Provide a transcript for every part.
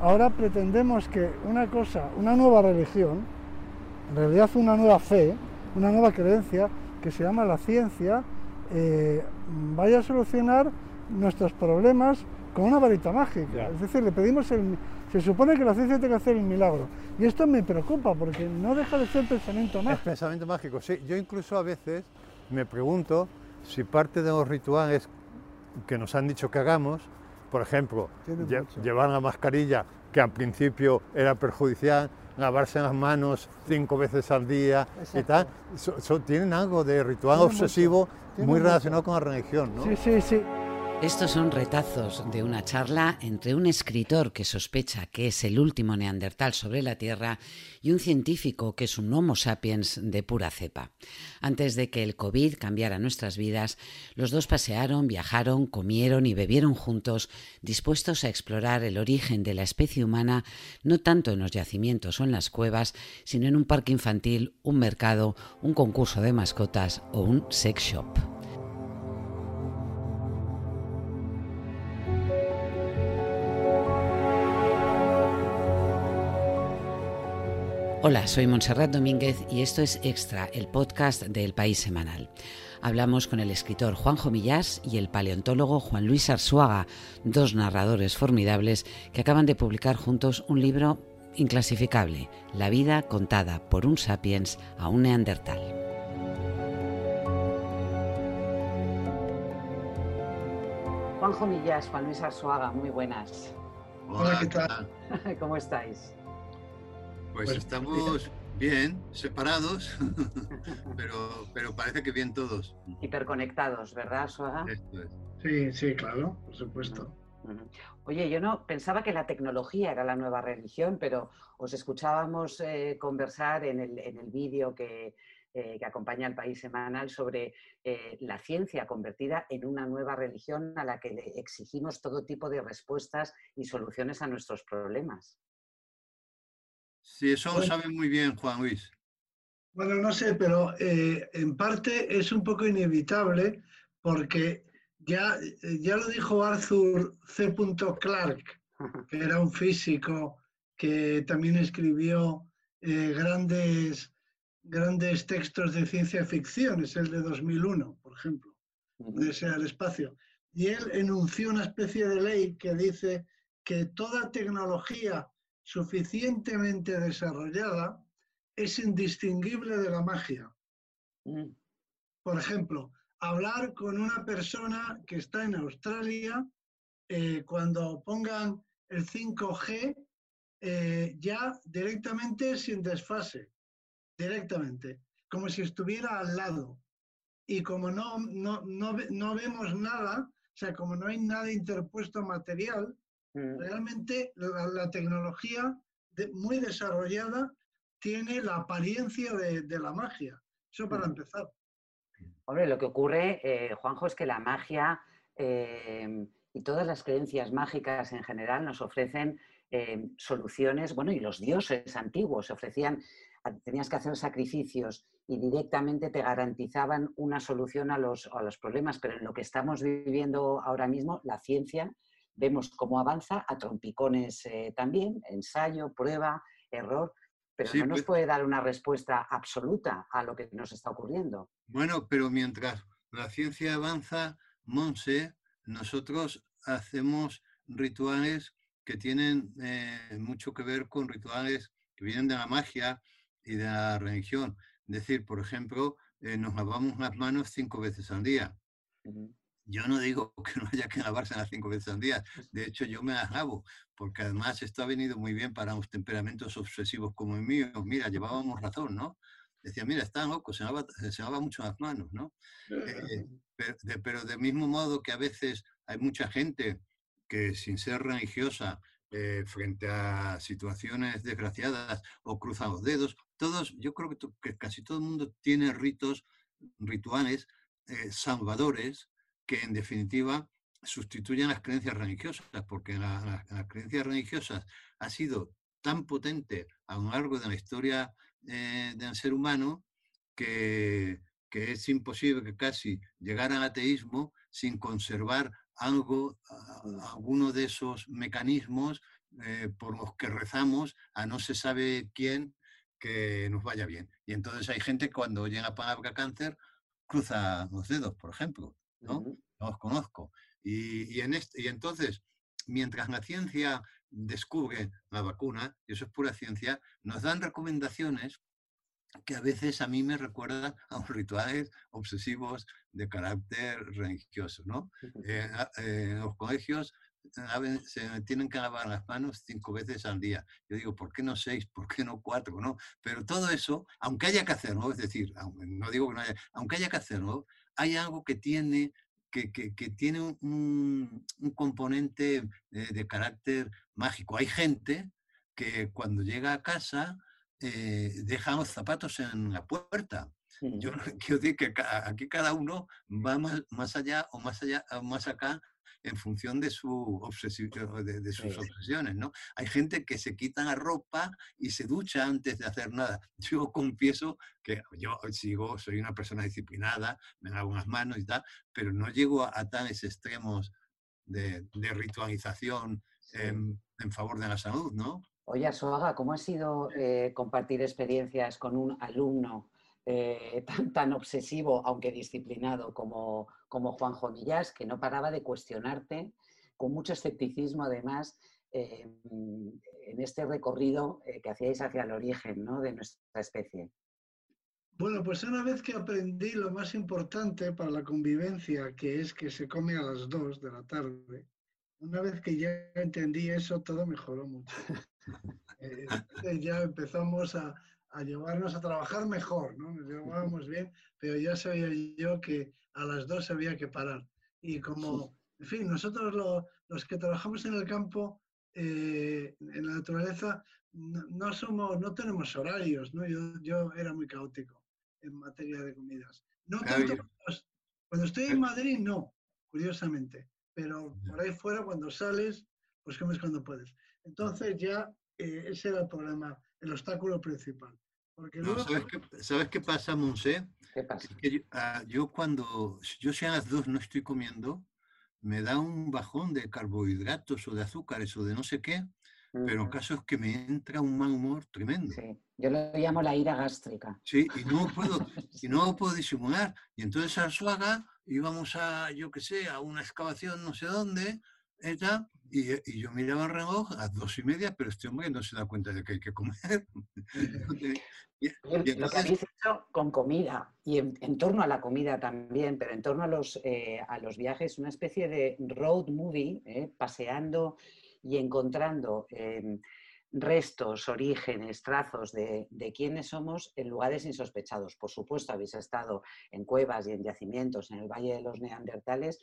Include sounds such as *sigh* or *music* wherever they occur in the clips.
ahora pretendemos que una cosa, una nueva religión, en realidad una nueva fe, una nueva creencia, que se llama la ciencia, eh, vaya a solucionar nuestros problemas con una varita mágica. Es decir, le pedimos el... Se supone que la ciencia tiene que hacer el milagro. Y esto me preocupa porque no deja de ser pensamiento mágico. Es pensamiento mágico, sí. Yo incluso a veces me pregunto si parte de los rituales que nos han dicho que hagamos, por ejemplo, llevar la mascarilla, que al principio era perjudicial, lavarse las manos cinco veces al día y tal, tienen algo de ritual obsesivo muy relacionado con la religión, ¿no? Sí, sí, sí. Estos son retazos de una charla entre un escritor que sospecha que es el último neandertal sobre la Tierra y un científico que es un Homo sapiens de pura cepa. Antes de que el COVID cambiara nuestras vidas, los dos pasearon, viajaron, comieron y bebieron juntos, dispuestos a explorar el origen de la especie humana, no tanto en los yacimientos o en las cuevas, sino en un parque infantil, un mercado, un concurso de mascotas o un sex shop. Hola, soy Montserrat Domínguez y esto es Extra, el podcast del País Semanal. Hablamos con el escritor Juanjo Millás y el paleontólogo Juan Luis Arzuaga, dos narradores formidables que acaban de publicar juntos un libro inclasificable, La vida contada por un sapiens a un neandertal. Juanjo Millás, Juan Luis Arzuaga, muy buenas. Hola, ¿qué tal? *laughs* ¿Cómo estáis? Pues, estamos bien, separados, *laughs* pero, pero parece que bien todos. Hiperconectados, ¿verdad, Suaga? Sí, sí, claro, por supuesto. Oye, yo no pensaba que la tecnología era la nueva religión, pero os escuchábamos eh, conversar en el, en el vídeo que, eh, que, acompaña al País Semanal sobre eh, la ciencia convertida en una nueva religión a la que le exigimos todo tipo de respuestas y soluciones a nuestros problemas. Sí, eso lo sabe muy bien Juan Luis. Bueno, no sé, pero eh, en parte es un poco inevitable porque ya, ya lo dijo Arthur C. Clarke, *laughs* que era un físico que también escribió eh, grandes, grandes textos de ciencia ficción, es el de 2001, por ejemplo, de ese al espacio. Y él enunció una especie de ley que dice que toda tecnología suficientemente desarrollada es indistinguible de la magia. Mm. Por ejemplo, hablar con una persona que está en Australia, eh, cuando pongan el 5G, eh, ya directamente sin desfase, directamente, como si estuviera al lado. Y como no, no, no, no vemos nada, o sea, como no hay nada interpuesto material. Realmente la, tecnología muy desarrollada tiene la apariencia de, la magia. Eso para empezar. Hombre, lo que ocurre, eh, Juanjo, es que la magia eh, y todas las creencias mágicas en general nos ofrecen eh, soluciones, bueno, y los dioses antiguos ofrecían, tenías que hacer sacrificios y directamente te garantizaban una solución a los, a los problemas, pero en lo que estamos viviendo ahora mismo, la ciencia vemos cómo avanza a trompicones eh, también, ensayo, prueba, error, pero no nos pues puede dar una respuesta absoluta a lo que nos está ocurriendo. Bueno, pero mientras la ciencia avanza, Monse, nosotros hacemos rituales que tienen eh, mucho que ver con rituales que vienen de la magia y de la religión. Es decir, por ejemplo, eh, nos lavamos las manos cinco veces al día. Yo no digo *laughs* que no haya que lavarse las cinco veces al día. De hecho, yo me las lavo, porque además esto ha venido muy bien para unos temperamentos obsesivos como el mío. Mira, llevábamos razón, ¿no? Decía, mira, está loco, se lava, se lava mucho las manos, ¿no? Eh, pero, de, pero del mismo modo que a veces hay mucha gente que sin ser religiosa, eh, frente a situaciones desgraciadas o cruza los dedos, todos, yo creo que, casi todo el mundo tiene ritos, rituales eh, salvadores que en definitiva sustituyen las creencias religiosas, porque las creencias religiosas ha sido tan potente a lo largo de la historia eh, del ser humano que, que, es imposible que casi llegar al ateísmo sin conservar algo, alguno de esos mecanismos eh, por los que rezamos a no se sabe quién que nos vaya bien. Y entonces hay gente cuando llega a palabra cáncer cruza los dedos, por ejemplo, ¿no? Los conozco. Y, en este, y entonces, mientras la ciencia descubre la vacuna, y eso es pura ciencia, nos dan recomendaciones que a veces a mí me recuerdan *laughs* a rituales obsesivos de carácter religioso. ¿no? Eh, eh, en los colegios se tienen que lavar las manos cinco veces al día. Yo digo, ¿por qué no seis? ¿Por qué no cuatro? ¿no? Pero todo eso, aunque haya que hacerlo, es decir, no digo que no haya, aunque haya que hacerlo, hay algo que tiene que, que, que, tiene un, un componente de, de, carácter mágico. Hay gente que cuando llega a casa eh, deja los zapatos en la puerta. Yo *laughs* quiero decir que aquí cada uno va más, más allá o más allá o más acá en función de, su de, de, sus obsesiones, ¿no? Hay gente que se quita la ropa y se ducha antes de hacer nada. *laughs* Yo confieso que yo sigo, soy una persona disciplinada, me lavo unas manos y tal, pero no llego a, a tales extremos de, ritualización en, en, favor de la salud, ¿no? Oye, Soaga, ¿cómo ha sido eh, compartir experiencias con un alumno eh, tan, tan, obsesivo, aunque disciplinado, como, como Juan Jomillas, que no paraba de cuestionarte, con mucho escepticismo además, eh, en este recorrido eh, que hacíais hacia el origen ¿no? de nuestra especie? Bueno, pues una vez que aprendí lo más importante para la convivencia, que es que se come a las dos de la tarde, una vez que ya entendí eso, todo mejoró mucho. *laughs* Eh, ya empezamos a, a llevarnos a trabajar mejor, ¿no? Nos llevábamos bien, pero ya sabía yo que a las dos había que parar. Y como, en fin, nosotros los que trabajamos en el campo, eh, en la naturaleza, no, somos, no tenemos horarios, ¿no? Yo, yo era muy caótico en materia de comidas. No tanto cuando, estoy en Madrid, no, curiosamente, pero por ahí fuera, cuando sales, pues comes cuando puedes. Entonces ya eh, ese era el problema el obstáculo principal. Porque ¿sabes, qué, pasa, Monse? Ah, yo, cuando, yo si a las dos no estoy comiendo, me da un bajón de carbohidratos o de azúcares o de no sé qué, pero en caso es que me entra un mal humor tremendo. Sí. Yo lo llamo la ira gástrica. Sí, y no puedo, *laughs* y no puedo disimular. Y entonces a Suaga íbamos a, yo qué sé, a una excavación no sé dónde, ella, y, y, yo miraba el reloj a dos y media, pero este hombre no se da cuenta de que hay que comer. *laughs* *laughs* y, Lo que habéis hecho con comida y en, torno a la comida también, pero en torno a los, eh, a los viajes, una especie de road movie, eh, paseando y encontrando eh, restos, orígenes, trazos de, de quiénes somos en lugares insospechados. Por supuesto, habéis estado en cuevas y en yacimientos en el Valle de los Neandertales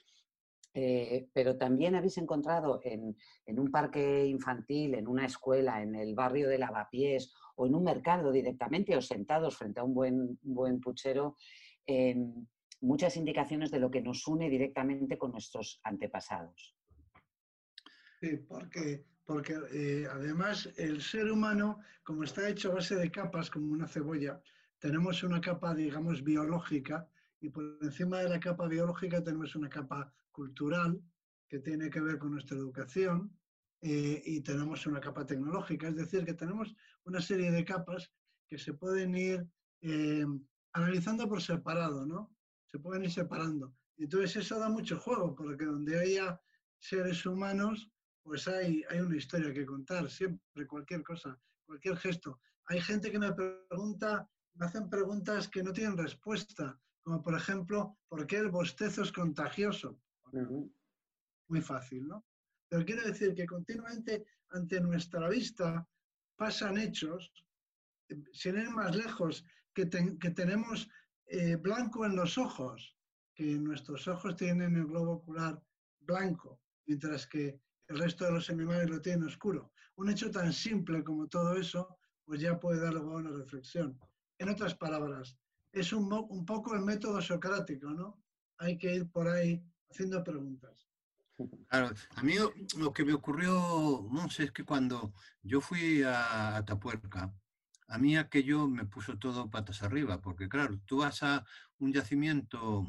eh, pero también habéis encontrado en, un parque infantil, en una escuela, en el barrio de Lavapiés o en un mercado directamente o sentados frente a un buen, buen puchero, em, muchas indicaciones de lo que nos une directamente con nuestros antepasados. Sí, porque, porque eh, además el ser humano, como está hecho a base de capas, como una cebolla, tenemos una capa, digamos, biológica y por encima de la capa biológica tenemos una capa cultural que tiene que ver con nuestra educación eh, y tenemos una capa tecnológica, es decir, que tenemos una serie de capas que se pueden ir eh, analizando por separado, ¿no? Se pueden ir separando. Entonces eso da mucho juego, porque donde haya seres humanos, pues hay, hay una historia que contar, siempre, cualquier cosa, cualquier gesto. Hay gente que me pregunta, me hacen preguntas que no tienen respuesta como por ejemplo, ¿por qué el bostezo es contagioso? Muy fácil, ¿no? Pero quiero decir que continuamente ante nuestra vista pasan hechos, eh, sin ir más lejos, que, tenemos eh, blanco en los ojos, que nuestros ojos tienen el globo ocular blanco, mientras que el resto de los animales lo tienen oscuro. Un hecho tan simple como todo eso, pues ya puede dar lugar a una reflexión. En otras palabras, es un, un, poco el método socrático, ¿no? Hay que ir por ahí haciendo preguntas. Claro, a mí lo que me ocurrió, sé, es que cuando yo fui a Atapuerca, a mí aquello me puso todo patas arriba, porque claro, tú vas a un yacimiento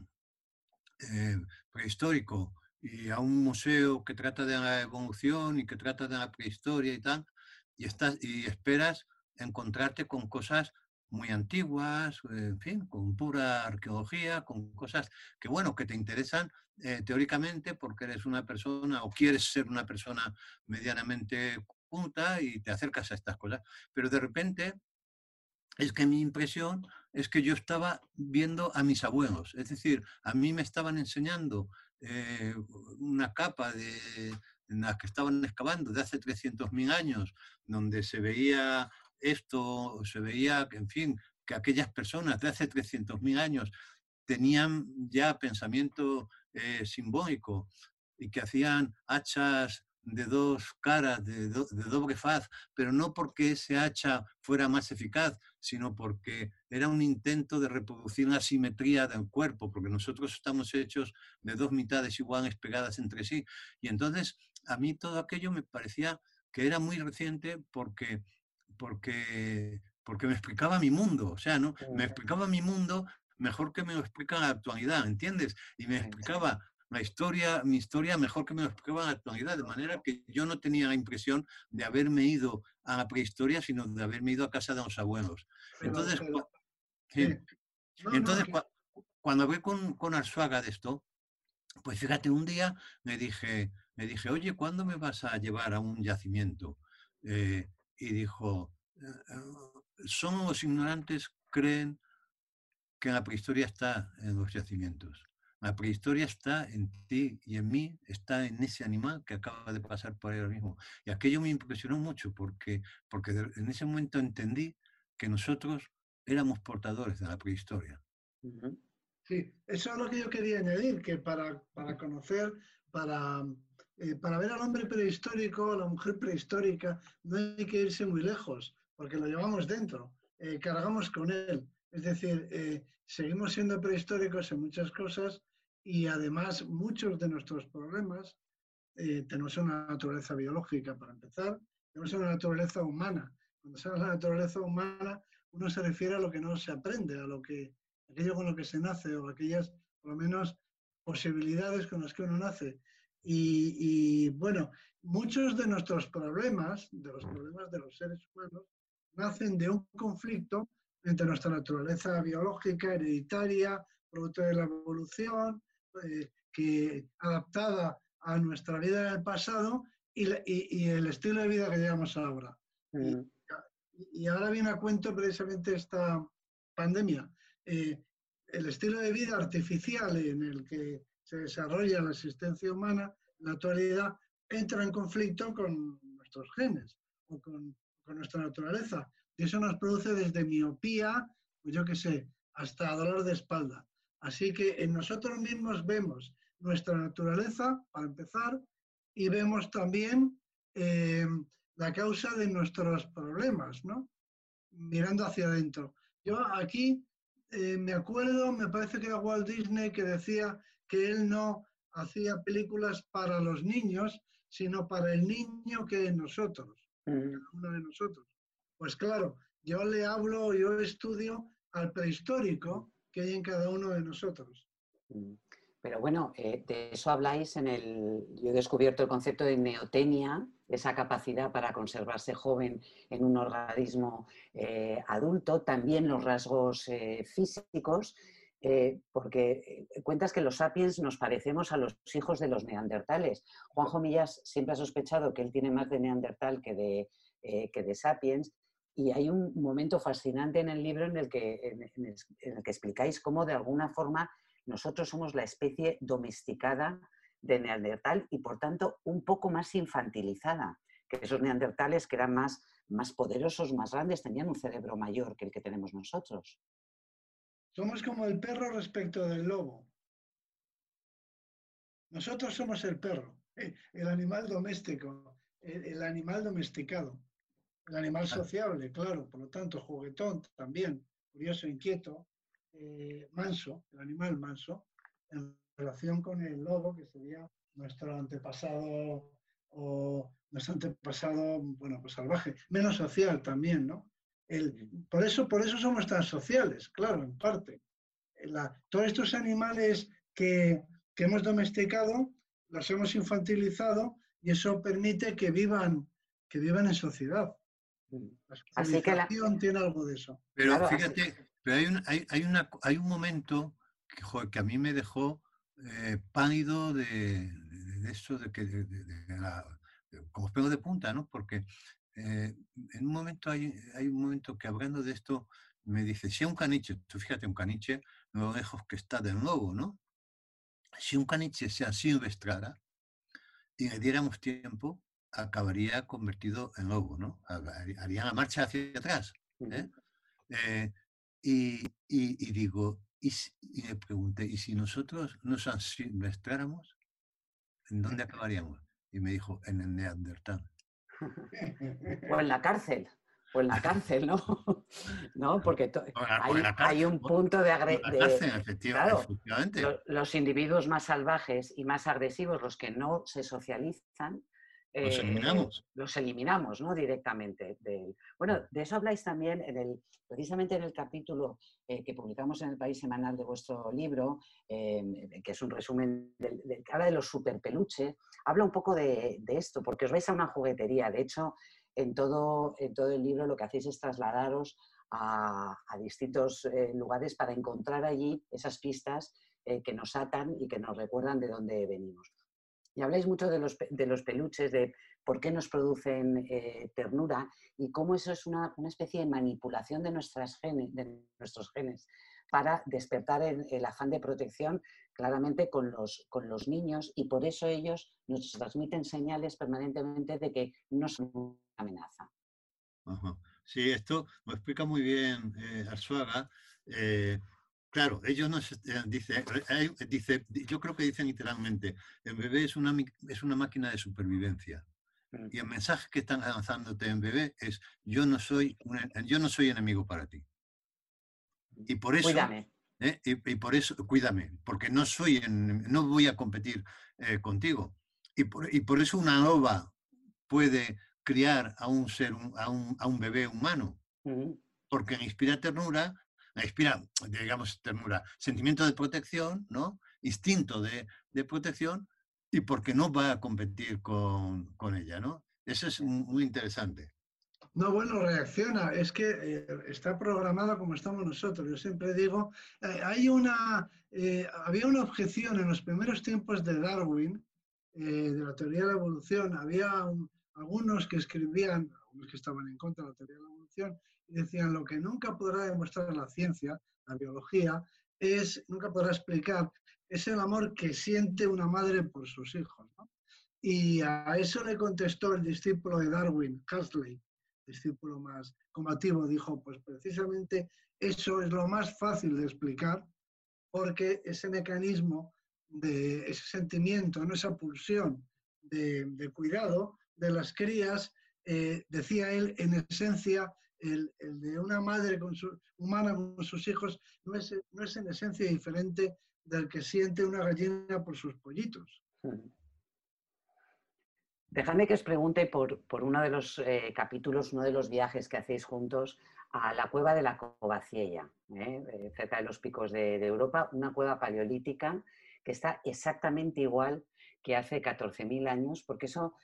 eh, prehistórico y a un museo que trata de la evolución y que trata de la prehistoria y tal, y, estás, y esperas encontrarte con cosas muy antiguas, en fin, con pura arqueología, con cosas que, bueno, que te interesan eh, teóricamente porque eres una persona o quieres ser una persona medianamente punta y te acercas a estas cosas. Pero de repente es que mi impresión es que yo estaba viendo a mis abuelos, es decir, a mí me estaban enseñando eh, una capa de, en la que estaban excavando de hace 300.000 años, donde se veía esto, se veía, en fin, que aquellas personas de hace 300.000 años tenían ya pensamiento eh, simbólico y que hacían hachas de dos caras, de, doble faz, pero no porque ese hacha fuera más eficaz, sino porque era un intento de reproducir la simetría del cuerpo, porque nosotros estamos hechos de dos mitades iguales pegadas entre sí. Y entonces a mí todo aquello me parecía que era muy reciente porque, porque, porque me explicaba mi mundo, o sea, ¿no? Me explicaba mi mundo mejor que me lo explica la actualidad, ¿entiendes? Y me explicaba la historia, mi historia mejor que me lo explicaba en la actualidad, de manera que yo no tenía la impresión de haberme ido a la prehistoria, sino de haberme ido a casa de los abuelos. Entonces, entonces cuando hablé con, con Arzuaga de esto, pues fíjate, un día me dije, me dije, oye, ¿cuándo me vas a llevar a un yacimiento? Eh, y dijo, eh, eh, son los ignorantes, creen que la prehistoria está en los yacimientos. La prehistoria está en ti y en mí, está en ese animal que acaba de pasar por ahí ahora mismo. Y aquello me impresionó mucho porque, porque en ese momento entendí que nosotros éramos portadores de la prehistoria. Sí, eso es lo que yo quería añadir, que para, para conocer, para, eh, para ver al hombre prehistórico, a la mujer prehistórica, no hay que irse muy lejos, porque lo llevamos dentro, eh, cargamos con él. Es decir, eh, seguimos siendo prehistóricos en muchas cosas y además muchos de nuestros problemas eh, tenemos una naturaleza biológica para empezar, tenemos una naturaleza humana. Cuando se habla de naturaleza humana, uno se refiere a lo que no se aprende, a lo que, aquello con lo que se nace o aquellas, por lo menos, posibilidades con las que uno nace. Y, y, bueno, muchos de nuestros problemas, de los problemas de los seres humanos, nacen de un conflicto entre nuestra naturaleza biológica, hereditaria, producto de la evolución, eh, que adaptada a nuestra vida en el pasado y, el estilo de vida que llevamos ahora. Mm. Y, ahora viene a cuento precisamente esta pandemia. Eh, el estilo de vida artificial en el que se desarrolla la existencia humana, en la actualidad, entra en conflicto con nuestros genes o con, con nuestra naturaleza. Y eso nos produce desde miopía, pues yo qué sé, hasta dolor de espalda. Así que en nosotros mismos vemos nuestra naturaleza, para empezar, y vemos también eh, la causa de nuestros problemas, ¿no? Mirando hacia adentro. Yo aquí eh, me acuerdo, me parece que era Walt Disney que decía que él no hacía películas para los niños, sino para el niño que es nosotros, mm. uno de nosotros. Pues claro, yo le hablo, yo estudio al prehistórico que hay en cada uno de nosotros. Mm. Pero bueno, eh, de eso habláis en el... Yo he descubierto el concepto de neotenia, esa capacidad para conservarse joven en un organismo eh, adulto, también los rasgos eh, físicos, porque cuentas que los sapiens nos parecemos a los hijos de los neandertales. Juanjo Millas siempre ha sospechado que él tiene más de neandertal que de, que de sapiens, y hay un momento fascinante en el libro en el, que, en, el, que explicáis cómo de alguna forma nosotros somos la especie domesticada de Neandertal y por tanto un poco más infantilizada que esos neandertales que eran más, más poderosos, más grandes, tenían un cerebro mayor que el que tenemos nosotros. Somos como el perro respecto del lobo. Nosotros somos el perro, eh, el animal doméstico, el animal domesticado. El animal sociable, claro, por lo tanto, juguetón también, curioso, inquieto, eh, manso, el animal manso, en relación con el lobo, que sería nuestro antepasado o nuestro antepasado, bueno, pues salvaje, menos social también, ¿no? El, por, eso, por eso somos tan sociales, claro, en parte. todos estos animales que, que hemos domesticado las hemos infantilizado y eso permite que vivan, que vivan en sociedad. Mm. así que la... tiene algo de eso. Pero fíjate, pero hay un, hay, hay, una, hay un momento que, que a mí me dejó eh, pálido de, de, eso, de que de, la, como pelo de punta, ¿no? Porque eh, en un momento hay, hay un momento que hablando de esto me dice, si un caniche, tú fíjate, un caniche, lo lejos que está del lobo, ¿no? Si un caniche se silvestrara y le diéramos tiempo, acabaría convertido en lobo, ¿no? Haría la marcha hacia atrás. ¿eh? Eh, y, y, digo, y, y, le pregunté, ¿y si nosotros nos silvestráramos, en dónde acabaríamos? Y me dijo, en el Neandertal. *laughs* o en la cárcel. O en la cárcel, ¿no? *laughs* ¿No? Porque hay, un punto de agresión. los individuos más salvajes y más agresivos, los que no se socializan, los eliminamos. Eh, los eliminamos, ¿no? Directamente. Bueno, de eso habláis también en el, precisamente en el capítulo eh, que publicamos en el País Semanal de vuestro libro, que es un resumen del, que habla de los superpeluches, habla un poco de, esto, porque os vais a una juguetería. De hecho, en todo, en todo el libro lo que hacéis es trasladaros a, distintos eh, lugares para encontrar allí esas pistas que nos atan y que nos recuerdan de dónde venimos. Y habláis mucho de los, de los peluches, de por qué nos producen eh, ternura y cómo eso es una, especie de manipulación de, nuestras genes, de nuestros genes para despertar el, afán de protección claramente con los, con los niños y por eso ellos nos transmiten señales permanentemente de que no son una amenaza. Sí, esto lo explica muy bien eh. Eh, Claro, ellos nos eh, dice, eh, dice, yo creo que dicen literalmente, el bebé es una, es una máquina de supervivencia. Mm. Y el mensaje que están lanzándote en bebé es, yo no soy, yo no soy enemigo para ti. Y por eso... Cuídame. ¿eh? y, por eso, cuídame, porque no soy, no voy a competir contigo. Y por, y por, eso una loba puede criar a un ser, a un, a un bebé humano. Porque inspira ternura, inspira, digamos, ternura, sentimiento de protección, ¿no? Instinto de, de protección y porque no va a competir con, con, ella, ¿no? Eso es muy interesante. No, bueno, reacciona. Es que eh, está programado como estamos nosotros. Yo siempre digo, eh, hay una, eh, había una objeción en los primeros tiempos de Darwin, de la teoría de la evolución. Había algunos que escribían, algunos que estaban en contra de la teoría de la evolución, decían lo que nunca podrá demostrar la ciencia, la biología, es, nunca podrá explicar, es el amor que siente una madre por sus hijos. Y a eso le contestó el discípulo de Darwin, Huxley, discípulo más combativo, dijo, pues precisamente eso es lo más fácil de explicar, porque ese mecanismo de ese sentimiento, ¿no? esa pulsión de, cuidado de las crías, eh, decía él, en esencia el, de una madre con su, humana con sus hijos no es, no es en esencia diferente del que siente una gallina por sus pollitos. Dejadme que os pregunte por, por uno de los eh, capítulos, uno de los viajes que hacéis juntos a la cueva de la Covaciella, ¿eh? Eh, cerca de los picos de, Europa, una cueva paleolítica que está exactamente igual que hace 14.000 años, porque eso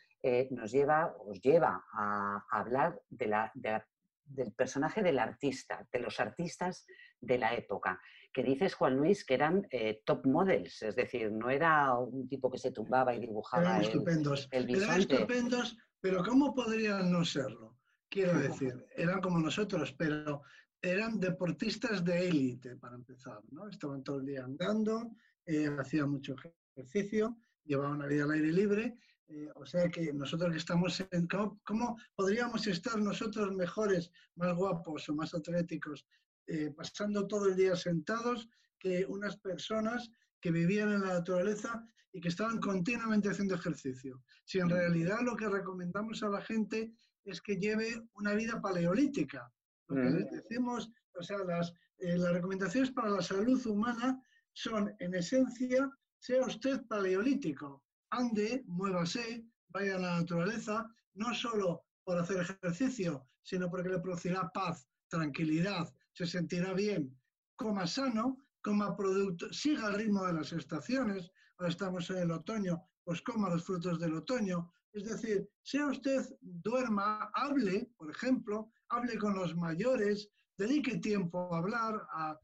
nos lleva, os lleva a, hablar de la, de la, del personaje del artista, de los artistas de la época, que dices, Juan Luis, que eran eh, top models, es decir, no era un tipo que se tumbaba y dibujaba eran estupendos. eran estupendos, pero ¿cómo podrían no serlo? Quiero decir, eran como nosotros, pero eran deportistas de élite, para empezar, ¿no? Estaban todo el día andando, eh, hacían mucho ejercicio, llevaban una vida al aire libre eh, o sea que nosotros que estamos en... ¿cómo, podríamos estar nosotros mejores, más guapos o más atléticos, eh, pasando todo el día sentados que unas personas que vivían en la naturaleza y que estaban continuamente haciendo ejercicio? Si en realidad lo que recomendamos a la gente es que lleve una vida paleolítica. Lo que les decimos, o sea, las, eh, las recomendaciones para la salud humana son, en esencia, sea usted paleolítico, ande, muévase, vaya a la naturaleza, no solo por hacer ejercicio, sino porque le producirá paz, tranquilidad, se sentirá bien, coma sano, coma producto, siga el ritmo de las estaciones, ahora estamos en el otoño, pues coma los frutos del otoño. Es decir, sea usted duerma, hable, por ejemplo, hable con los mayores, dedique tiempo a hablar, a,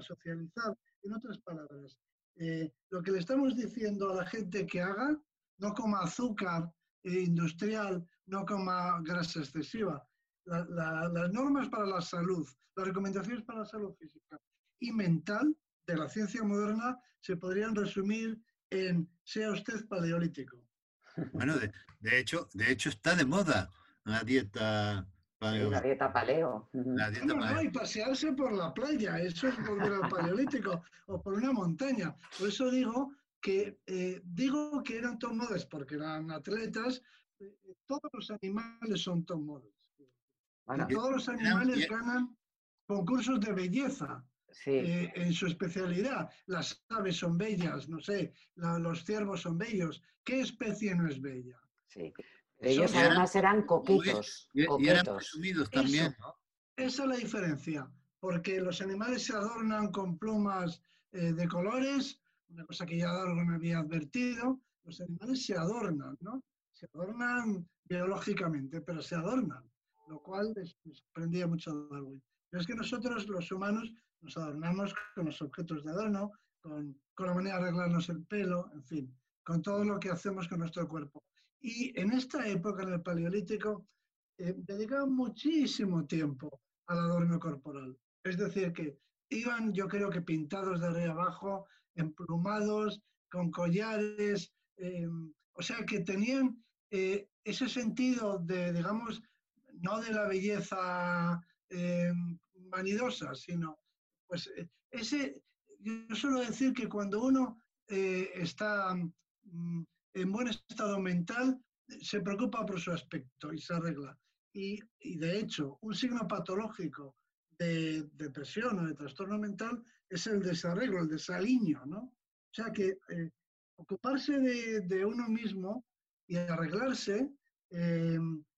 socializar. En otras palabras, eh, lo que le estamos diciendo a la gente que haga, no coma azúcar industrial, no coma grasa excesiva. las normas para la salud, las recomendaciones para la salud física y mental de la ciencia moderna se podrían resumir en sea usted paleolítico. Bueno, de, hecho, de hecho está de moda la dieta paleo. La dieta paleo. La dieta no, y pasearse por la playa, eso es volver al paleolítico, o por una montaña. Por eso digo que eh, digo que eran top models porque eran atletas, eh, todos los animales son top models. todos los animales ganan concursos de belleza. Eh, en su especialidad. Las aves son bellas, no sé, los ciervos son bellos. ¿Qué especie no es bella? Sí. Ellos además eran coquetos. Y, eran presumidos también, Esa es la diferencia, porque los animales se adornan con plumas eh, de colores, una cosa que ya Darwin había advertido, los animales se adornan, ¿no? Se adornan biológicamente, pero se adornan, lo cual les, sorprendía mucho a Darwin. Pero es que nosotros, los humanos, nos adornamos con los objetos de adorno, con, con la manera de arreglarnos el pelo, en fin, con todo lo que hacemos con nuestro cuerpo. Y en esta época, en el Paleolítico, eh, dedicaban muchísimo tiempo al adorno corporal. Es decir, que iban, yo creo que pintados de arriba abajo, emplumados, con collares, em, o sea, que tenían eh, ese sentido de, digamos, no de la belleza em, vanidosa, sino pues eh, ese, yo suelo decir que cuando uno eh, está mm, en buen estado mental, se preocupa por su aspecto y se arregla. Y, de hecho, un signo patológico de depresión o de trastorno mental es el desarreglo, el desaliño, ¿no? O sea que eh, ocuparse de, uno mismo y arreglarse,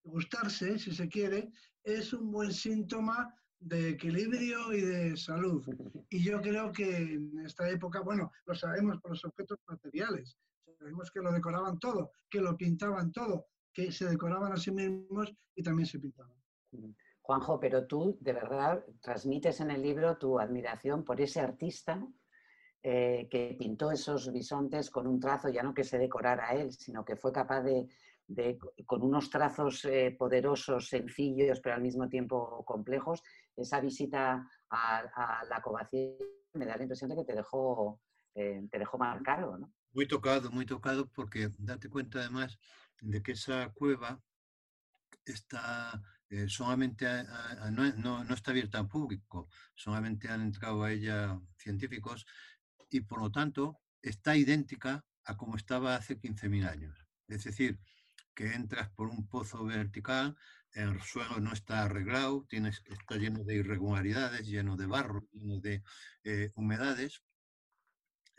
gustarse, si se quiere, es un buen síntoma de equilibrio y de salud. *laughs* Y yo creo que en esta época, bueno, lo sabemos por los objetos materiales, sabemos que lo decoraban todo, que lo pintaban todo, que se decoraban a sí mismos y también se pintaban. Juanjo, pero tú de verdad transmites en el libro tu admiración por ese artista eh, que pintó esos bisontes con un trazo, ya no que se decorara él, sino que fue capaz de con unos trazos eh, poderosos, sencillos, pero al mismo tiempo complejos, esa visita a, la Covacía me da la impresión de que te dejó, eh, te dejó marcado, ¿no? Muy tocado, muy tocado, porque date cuenta además de que esa cueva está eh, solamente no, no, está abierta al público, solamente han entrado a ella científicos y por lo tanto está idéntica a como estaba hace 15.000 años. Es decir, que entras por un pozo vertical, el suelo no está arreglado, tienes, está lleno de irregularidades, lleno de barro, lleno de eh, humedades,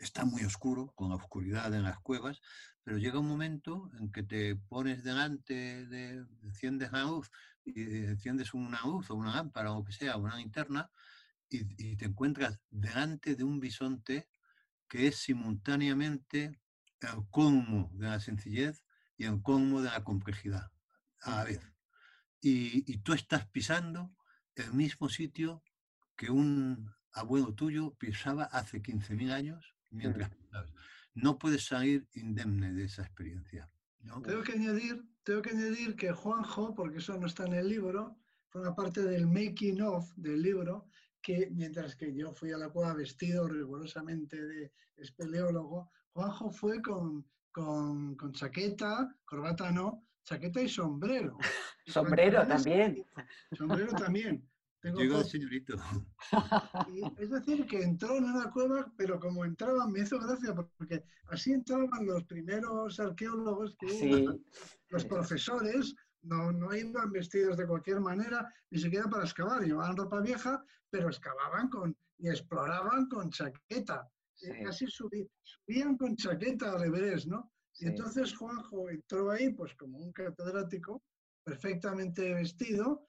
está muy oscuro, con la oscuridad en las cuevas, pero llega un momento en que te pones delante de, enciendes la luz, y enciendes una luz o una lámpara o lo que sea, una linterna, y, y te encuentras delante de un bisonte que es simultáneamente el colmo de la sencillez y en cómo de la complejidad a la vez. Y, tú estás pisando el mismo sitio que un abuelo tuyo pisaba hace 15.000 años mientras No puedes salir indemne de esa experiencia. Tengo, que añadir, tengo que añadir que Juanjo, porque eso no está en el libro, una parte del making of del libro, que mientras que yo fui a la cueva vestido rigurosamente de espeleólogo, Juanjo fue con con, chaqueta, corbata no, chaqueta y sombrero. *laughs* sombrero también. Sombrero también. Tengo señorito. *laughs* es decir, que entró en una cueva, pero como entraban, me hizo gracia, porque así entraban los primeros arqueólogos que los profesores, no, no iban vestidos de cualquier manera, ni siquiera para excavar, llevaban ropa vieja, pero excavaban con, y exploraban con chaqueta. Eh, casi subían con chaqueta al Everest, ¿no? Y entonces Juanjo entró ahí, pues como un catedrático, perfectamente vestido,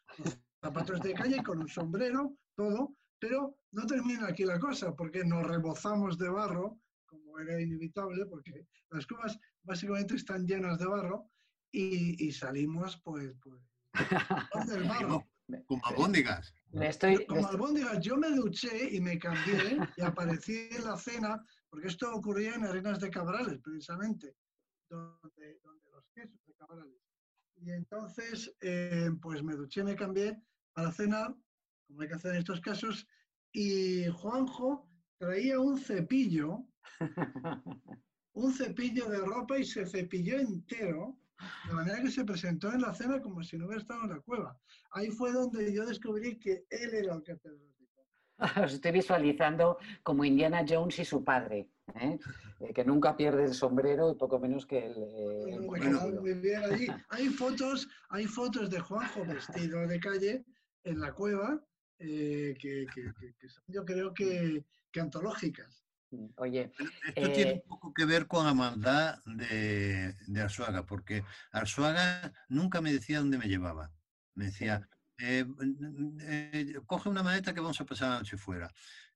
zapatos de calle, con un sombrero, todo, pero no termina aquí la cosa, porque nos rebozamos de barro como era inevitable, porque las cuevas básicamente están llenas de barro y, salimos pues, pues *laughs* del barro. Como albóndigas. Estoy, Como albóndigas, yo me duché y me cambié y aparecí en la cena, porque esto ocurría en Arenas de Cabrales, precisamente, donde, los quesos de Cabrales. Y entonces, eh, pues me duché, me cambié para cenar, como hay que hacer en estos casos, y Juanjo traía un cepillo, un cepillo de ropa y se cepilló entero, de manera que se presentó en la cena como si no hubiera estado en la cueva. Ahí fue donde yo descubrí que él era el catedrático. *laughs* Os estoy visualizando como Indiana Jones y su padre, ¿eh? Eh, que nunca pierde el sombrero y poco menos que el... Eh, hay, fotos, hay fotos de Juanjo vestido de calle en la cueva que, que, son, yo creo que, antológicas. Mm, oye, esto tiene un poco que ver con la maldad de, de, Arzuaga, porque Arzuaga nunca me decía dónde me llevaba. Me decía, eh, coge una maleta que vamos a pasar la noche fuera.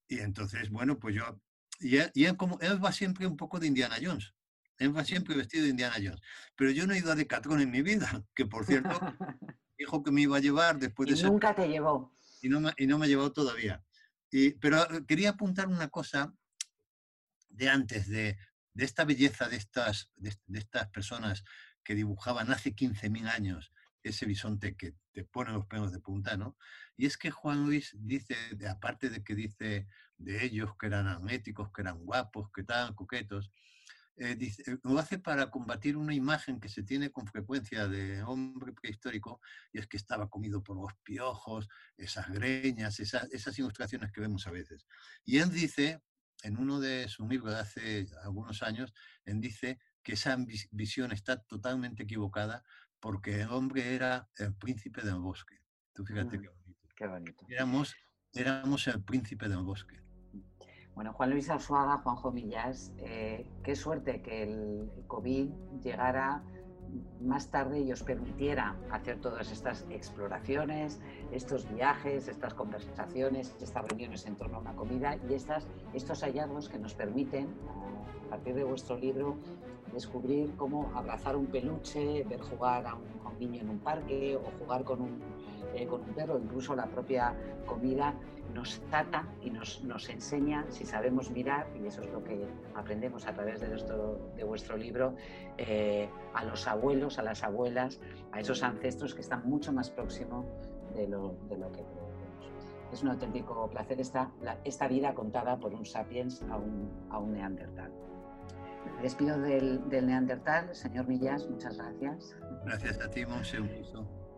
Y entonces, bueno, pues yo y él, como, él va siempre un poco de Indiana Jones. Él va siempre *laughs* vestido de Indiana Jones. Pero yo no he ido a Decathlon en mi vida, que por cierto, *laughs* dijo que me iba a llevar después de... Y nunca te llevó. Y no, me, y no me ha llevado todavía. Y, pero eh, quería apuntar una cosa de antes, de, de esta belleza de estas, de, de, estas personas que dibujaban hace 15.000 años ese bisonte que te pone los pelos de punta, ¿no? Y es que Juan Luis dice, aparte de que dice de ellos que eran atléticos, que eran guapos, que estaban coquetos, eh, eh, lo hace para combatir una imagen que se tiene con frecuencia de hombre prehistórico, y es que estaba comido por los piojos, esas greñas, esas, esas ilustraciones que vemos a veces. Y él dice, en uno de sus libros de hace algunos años, él dice que esa visión está totalmente equivocada porque el hombre era el príncipe del bosque. Tú fíjate qué bonito. Qué bonito. Éramos, éramos el príncipe del bosque. Bueno, Juan Luis Arzuaga, Juanjo Millas, eh, qué suerte que el COVID llegara más tarde y os permitiera hacer todas estas exploraciones, estos viajes, estas conversaciones, estas reuniones en torno a una comida y estas, estos hallazgos que nos permiten, a partir de vuestro libro, descubrir cómo abrazar un peluche, ver jugar a un, niño en un parque o jugar con un, eh, con un perro, incluso la propia comida nos trata y nos, nos, enseña, si sabemos mirar, y eso es lo que aprendemos a través de, nuestro, de vuestro libro, eh, a los abuelos, a las abuelas, a esos ancestros que están mucho más próximos de lo, de lo que. Es un auténtico placer esta, esta vida contada por un sapiens a un, a un neandertal. Me despido del, del, neandertal, señor Millas, muchas gracias. Gracias a ti, Monse, un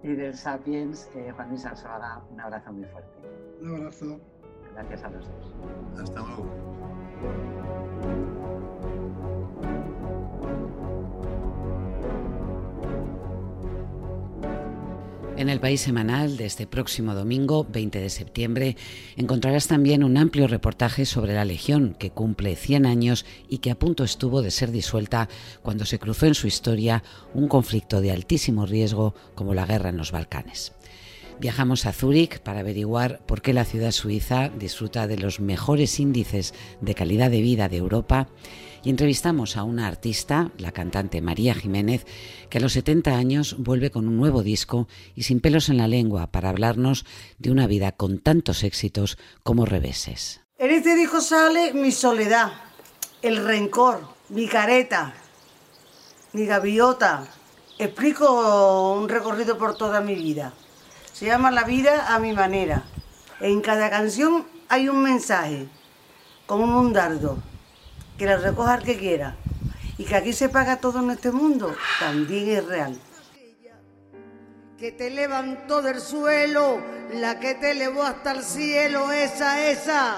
Y del sapiens, eh, Juan Luis Arzuaga, un abrazo muy fuerte. Un abrazo. Gracias a los dos. Hasta luego. En el País Semanal de este próximo domingo, 20 de septiembre, encontrarás también un amplio reportaje sobre la Legión, que cumple 100 años y que a punto estuvo de ser disuelta cuando se cruzó en su historia un conflicto de altísimo riesgo como la guerra en los Balcanes. Viajamos a Zúrich para averiguar por qué la ciudad suiza disfruta de los mejores índices de calidad de vida de Europa y entrevistamos a una artista, la cantante María Jiménez, que a los 70 años vuelve con un nuevo disco y sin pelos en la lengua para hablarnos de una vida con tantos éxitos como reveses. En este disco sale mi soledad, el rencor, mi careta, mi gaviota. Explico un recorrido por toda mi vida. Se llama La vida a mi manera. En cada canción hay un mensaje, como un dardo, que la recoja el que quiera. Y que aquí se paga todo en este mundo, también es real. Que te levantó del suelo, la que te elevó hasta el cielo, esa, esa,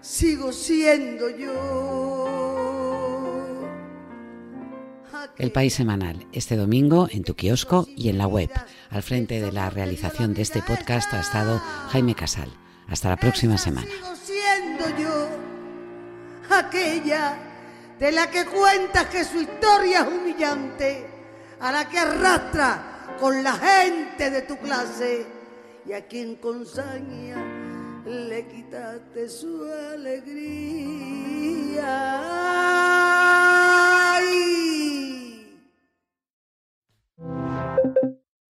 sigo siendo yo. El País Semanal, este domingo en tu kiosco y en la web. Al frente de la realización de este podcast ha estado Jaime Casal. Hasta la próxima semana. siendo yo aquella de la que cuentas que su historia es humillante, a la que arrastra con la gente de tu clase y a quien con saña le quitaste su alegría